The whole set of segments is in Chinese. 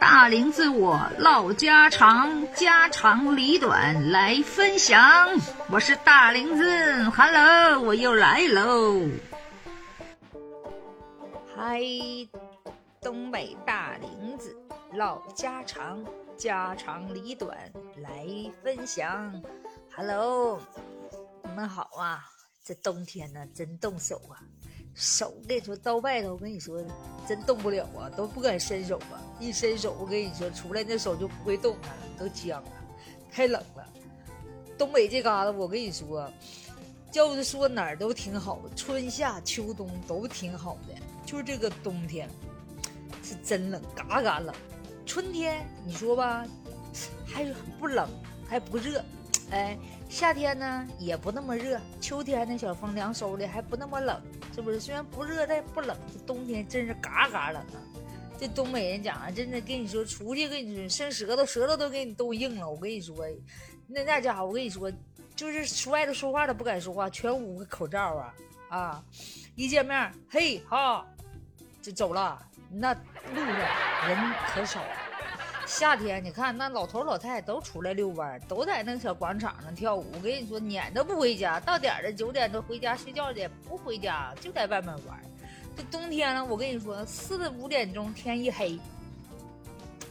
大林子我唠家常，家长里短来分享。我是大林子，Hello，我又来喽。嗨，东北大林子唠家常，家长里短来分享。Hello，你们好啊！这冬天呢，真冻手啊。手我跟你说到外头，我跟你说真动不了啊，都不敢伸手啊！一伸手，我跟你说出来那手就不会动弹了，都僵了，太冷了。东北这嘎达，我跟你说，就是说哪儿都挺好，春夏秋冬都挺好的，就是这个冬天是真冷，嘎嘎冷。春天你说吧，还不冷，还不热，哎，夏天呢也不那么热，秋天呢小风凉飕的，还不那么冷。是不是？虽然不热，但不冷。这冬天真是嘎嘎冷啊！这东北人讲，真的跟你说，出去跟你说伸舌头，舌头都给你冻硬了。我跟你说，那那家伙，我跟你说，就是出外头说话都不敢说话，全捂个口罩啊啊！一见面，嘿哈，就走了。那路上人可少了。夏天你看，那老头老太太都出来遛弯，都在那小广场上跳舞。我跟你说，撵都不回家，到点儿了九点多回家睡觉去，不回家就在外面玩。这冬天了，我跟你说，四五点钟天一黑，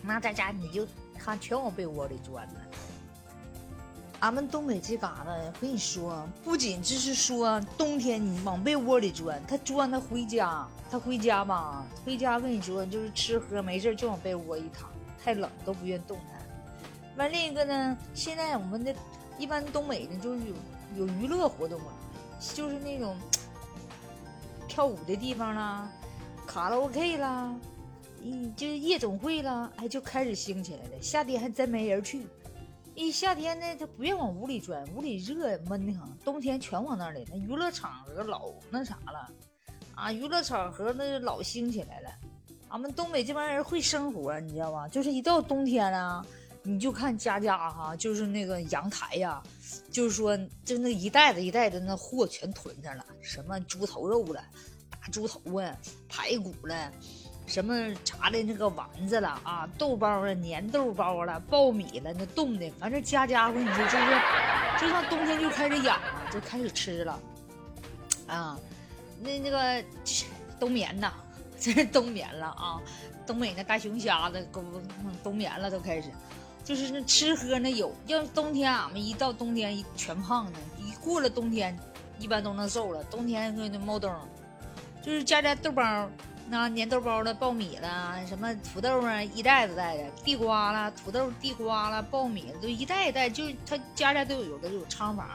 那在家你就看全往被窝里钻了。俺们东北这嘎达，我跟你说，不仅就是说冬天你往被窝里钻，他钻他回家，他回家吧，回家跟你说就是吃喝没事就往被窝一躺。太冷都不愿动弹。完另一个呢，现在我们的一般东北呢，就是有有娱乐活动啊，就是那种跳舞的地方啦，卡拉 OK 啦，嗯，就是夜总会啦，哎，就开始兴起来了。夏天还真没人去，一夏天呢，他不愿往屋里钻，屋里热闷的很。冬天全往那里，那娱乐场合老那啥了，啊，娱乐场合那老兴起来了。俺们东北这帮人会生活，你知道吧？就是一到冬天了，你就看家家哈，就是那个阳台呀，就是说，就那一袋子一袋子那货全囤上了，什么猪头肉了，大猪头啊，排骨了，什么炸的那个丸子了啊，豆包了，粘豆包了，苞米了，那冻的，反正家家我跟你说，就是就像冬天就开始养了，就开始吃了，啊，那那个冬眠呐。这是冬眠了啊！东北那大熊瞎子都冬眠了，都开始，就是那吃喝那有。要冬天俺们一到冬天一全胖呢，一过了冬天，一般都能瘦了。冬天那冒冬，就是家家豆包，那粘豆包的苞米了，什么土豆啊，一袋子袋的，地瓜了，土豆、地瓜了，苞米都一袋一袋，就是他家家都有，有的有仓房。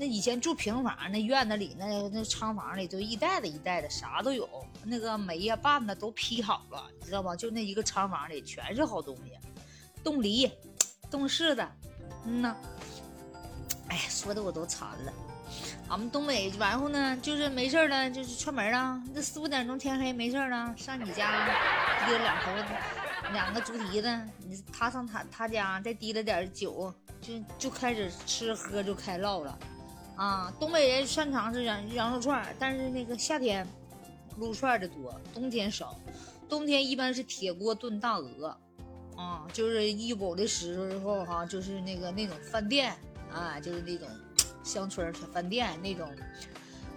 那以前住平房，那院子里那那仓房里都一袋子一袋子，啥都有。那个煤呀、棒子都劈好了，你知道吧？就那一个仓房里全是好东西，冻梨、冻柿子，嗯呐。哎呀，说的我都馋了。俺们东北完后呢，就是没事了，就是串门啊。那四五点钟天黑没事了，上你家提了两头，两个猪蹄子，你他上他他家再提了点酒，就就开始吃喝就开唠了。啊，东北人擅长是羊羊肉串，但是那个夏天撸串的多，冬天少。冬天一般是铁锅炖大鹅，啊，就是一补的时候哈，就是那个那种饭店啊，就是那种乡村小饭店那种，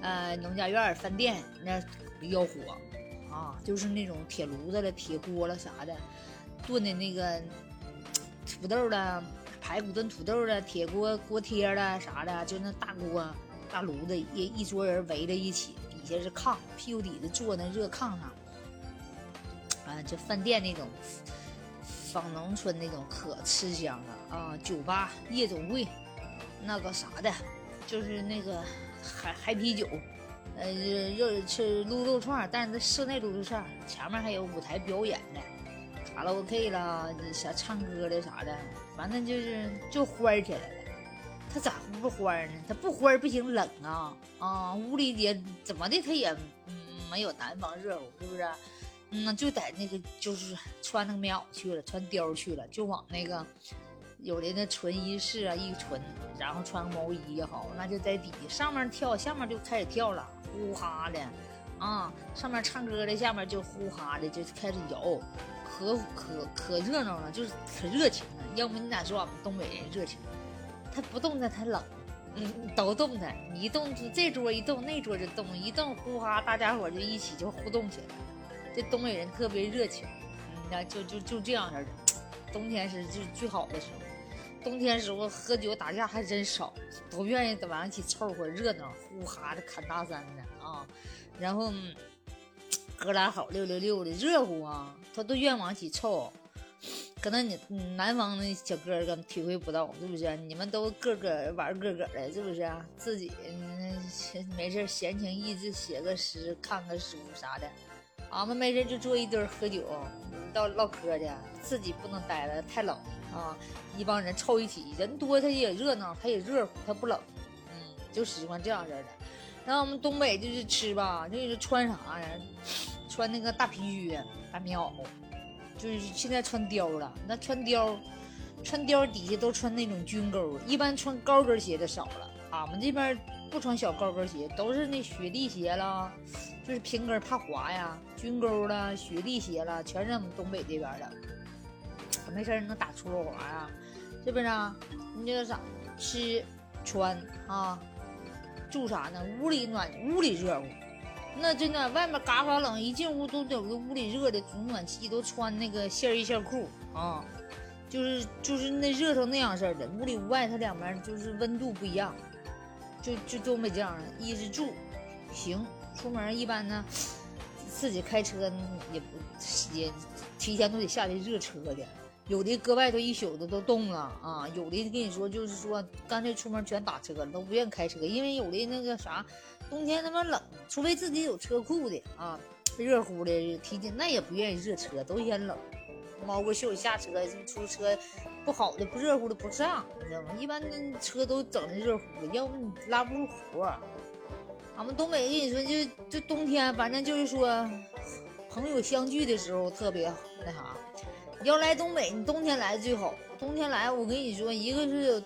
呃，农家院饭店那比较火，啊，就是那种铁炉子了、铁锅了啥的，炖的那个土豆了。排骨炖土豆的铁锅锅贴了啥的，就那大锅大炉子，一一桌人围在一起，底下是炕，屁股底下坐那热炕上，啊，就饭店那种，仿农村那种可吃香了啊！酒吧、夜总会，那个啥的，就是那个海海啤酒，呃，肉吃撸肉串，但是室内撸肉串，前面还有舞台表演的。卡拉 OK 啦，啥唱歌的啥的，反正就是就欢起来了。他咋呼不欢呢？他不欢不行，冷啊啊！屋里也怎么的，他也没有南方热乎，是不是？嗯，就在那个就是穿那个棉袄去了，穿貂去了，就往那个有的那纯衣室啊一纯，然后穿个毛衣也好，那就在底下上面跳，下面就开始跳了，呼哈的。啊，上面唱歌的，下面就呼哈的就开始摇，可可可热闹了，就是可热情了。要不你咋说俺们东北人热情？他不动弹，他冷。嗯，都动弹，你一动就这桌一动，那桌就动，一动呼哈，大家伙就一起就互动起来。这东北人特别热情，那就就就这样式的。冬天是就最好的时候，冬天时候喝酒打架还真少，都愿意晚上一起凑合热闹，呼哈的侃大山的啊。然后哥俩好六六六的热乎啊，他都愿往起凑。可能你南方的小哥儿们体会不到，是不是？你们都个个玩个个的，是不是？自己没事闲情逸致写个诗、看个书啥的。俺们没事就坐一堆喝酒、唠唠嗑的，自己不能待了，太冷啊！一帮人凑一起，人多他也热闹，他也热乎，他不冷。嗯，就喜欢这样式的。然后我们东北就是吃吧，就是穿啥呀？穿那个大皮靴、大棉袄。就是现在穿貂了，那穿貂，穿貂底下都穿那种军沟，一般穿高跟鞋的少了。俺们这边不穿小高跟鞋，都是那雪地鞋了，就是平跟怕滑呀，军沟了，雪地鞋了，全是我们东北这边的。没事能打出溜滑啊，是不是？你这啥？吃穿啊，住啥呢？屋里暖，屋里热乎。那真的，外面嘎嘎冷，一进屋都有个屋里热的，主暖气，都穿那个线衣线裤啊，就是就是那热成那样式的。屋里屋外它两边就是温度不一样，就就东北这样的。一是住，行，出门一般呢，自己开车也不也提前都得下去热车的，有的搁外头一宿的都冻了啊，有的跟你说就是说干脆出门全打车了，都不愿意开车，因为有的那个啥。冬天他妈冷，除非自己有车库的啊，热乎的提前那也不愿意热车，都嫌冷。猫个袖下车，出车不好的不热乎的不上，你知道吗？一般车都整的热乎的，要不你拉不住活。俺们东北跟你说，就就冬天，反正就是说朋友相聚的时候特别那啥。要来东北，你冬天来最好。冬天来，我跟你说，一个是。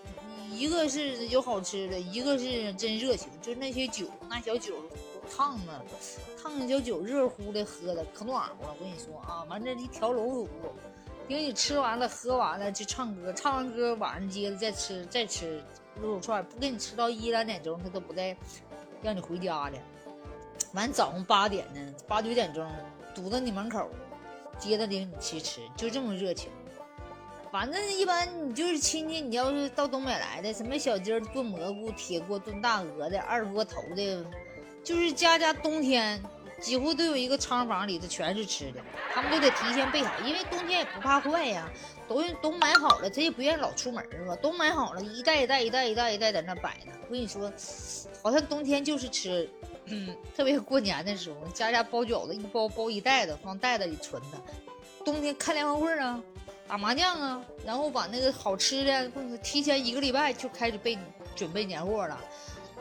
一个是有好吃的，一个是真热情，就那些酒，那小酒烫的，烫的小酒热乎的喝的可暖和了。我跟你说啊，完这一条龙服务，等你吃完了喝完了就唱歌，唱完歌晚上接着再吃再吃肉肉串，不给你吃到一两点钟他都不带让你回家的。完早上八点呢，八九点钟堵到你门口，接着领你去吃，就这么热情。反正一般你就是亲戚，你要是到东北来的，什么小鸡儿炖蘑菇、铁锅炖大鹅的、二锅头的，就是家家冬天几乎都有一个仓房里头全是吃的，他们都得提前备好，因为冬天也不怕坏呀，都都买好了，他也不愿意老出门是吧？都买好了，一袋一袋一袋一袋一袋在那摆着。我跟你说，好像冬天就是吃，嗯，特别过年的时候，家家包饺子，一包包一袋子，放袋子里存的。冬天看联欢会啊。打麻将啊，然后把那个好吃的，提前一个礼拜就开始备准备年货了，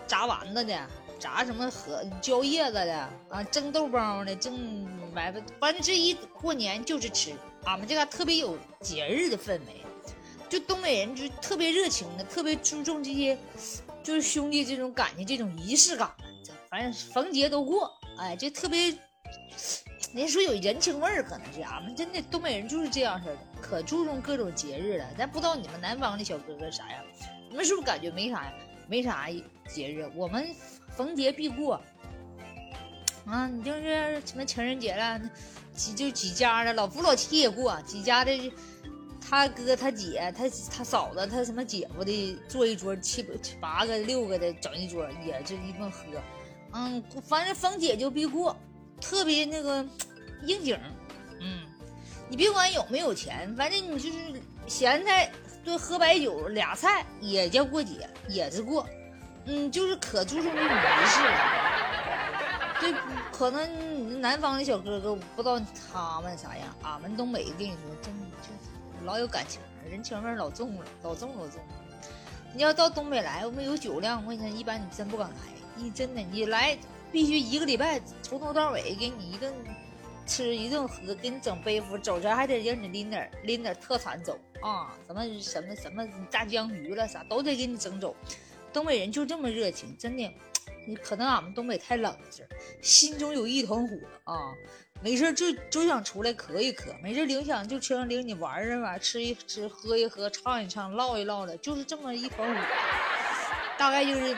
炸丸子的，炸什么和椒叶子的啊，蒸豆包的，蒸完反正这一过年就是吃。俺们这嘎特别有节日的氛围，就东北人就特别热情的，特别注重这些，就是兄弟这种感情，这种仪式感。反正逢节都过，哎，就特别。人家说有人情味儿，可能是俺们真的东北人就是这样式的，可注重各种节日了。咱不知道你们南方的小哥哥啥样，你们是不是感觉没啥呀？没啥节日，我们逢节必过。啊，你就是什么情人节了，几就几家的老夫老妻也过，几家的他哥他姐他他嫂子他什么姐夫的坐一桌七八个六个的整一桌，也是一顿喝。嗯，反正逢节就必过。特别那个应景，嗯，你别管有没有钱，反正你就是咸菜对喝白酒俩菜也叫过节，也是过，嗯，就是可注重这仪式了。对，可能南方的小哥哥不知道他们啥样，俺们东北跟你说，真就老有感情，人情味老重了，老重老重。你要到东北来，我们有酒量，我跟你说，一般你真不敢来，你真的你来。必须一个礼拜从头到尾给你一顿吃一顿喝，给你整背负，走前还得让你拎点拎点特产走啊，什么什么什么大江鱼了啥都得给你整走。东北人就这么热情，真的，你可能俺们东北太冷了，心中有一团火啊，没事就就想出来咳一咳，没事领想就车上领你玩一玩，吃一吃，喝一喝，唱一唱，唠一唠的，就是这么一团火。大概就是，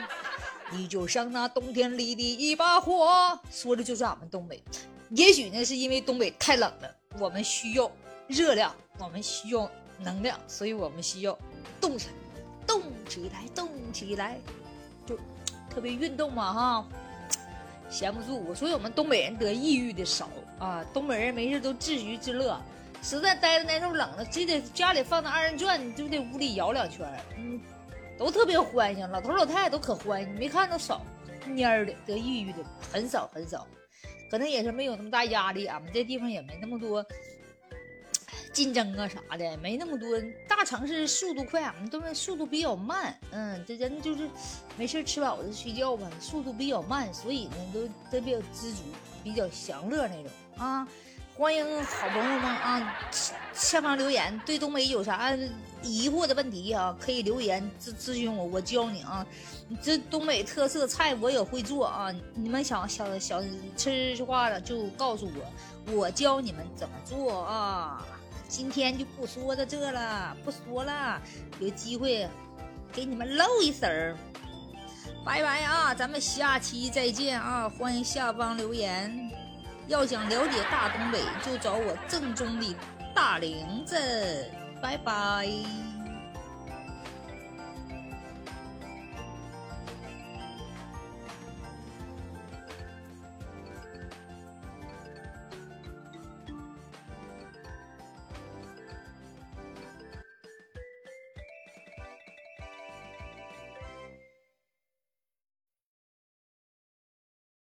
你就像那冬天里的一把火，说的就是俺们东北。也许呢，是因为东北太冷了，我们需要热量，我们需要能量，所以我们需要动起来，动起来，动起来，就特别运动嘛，哈，闲不住。所以我们东北人得抑郁的少啊，东北人没事都自娱自乐，实在待着难受冷了，就得家里放那二人转，就得屋里摇两圈，嗯，都特别欢迎，老头老太太都可欢迎，没看到少蔫儿的得抑郁的很少很少。可能也是没有那么大压力，俺们这地方也没那么多竞争啊啥的，没那么多大城市速度快，俺们东北速度比较慢。嗯，这人就是没事吃饱就睡觉吧，速度比较慢，所以呢都都比较知足，比较享乐那种啊。欢迎好朋友们啊，下方留言，对东北有啥疑惑的问题啊，可以留言咨咨询我，我教你啊。这东北特色菜我也会做啊，你们想想想吃的话了就告诉我，我教你们怎么做啊。今天就不说到这了，不说了，有机会给你们露一手儿。拜拜啊，咱们下期再见啊，欢迎下方留言。要想了解大东北，就找我正宗的大玲子。拜拜。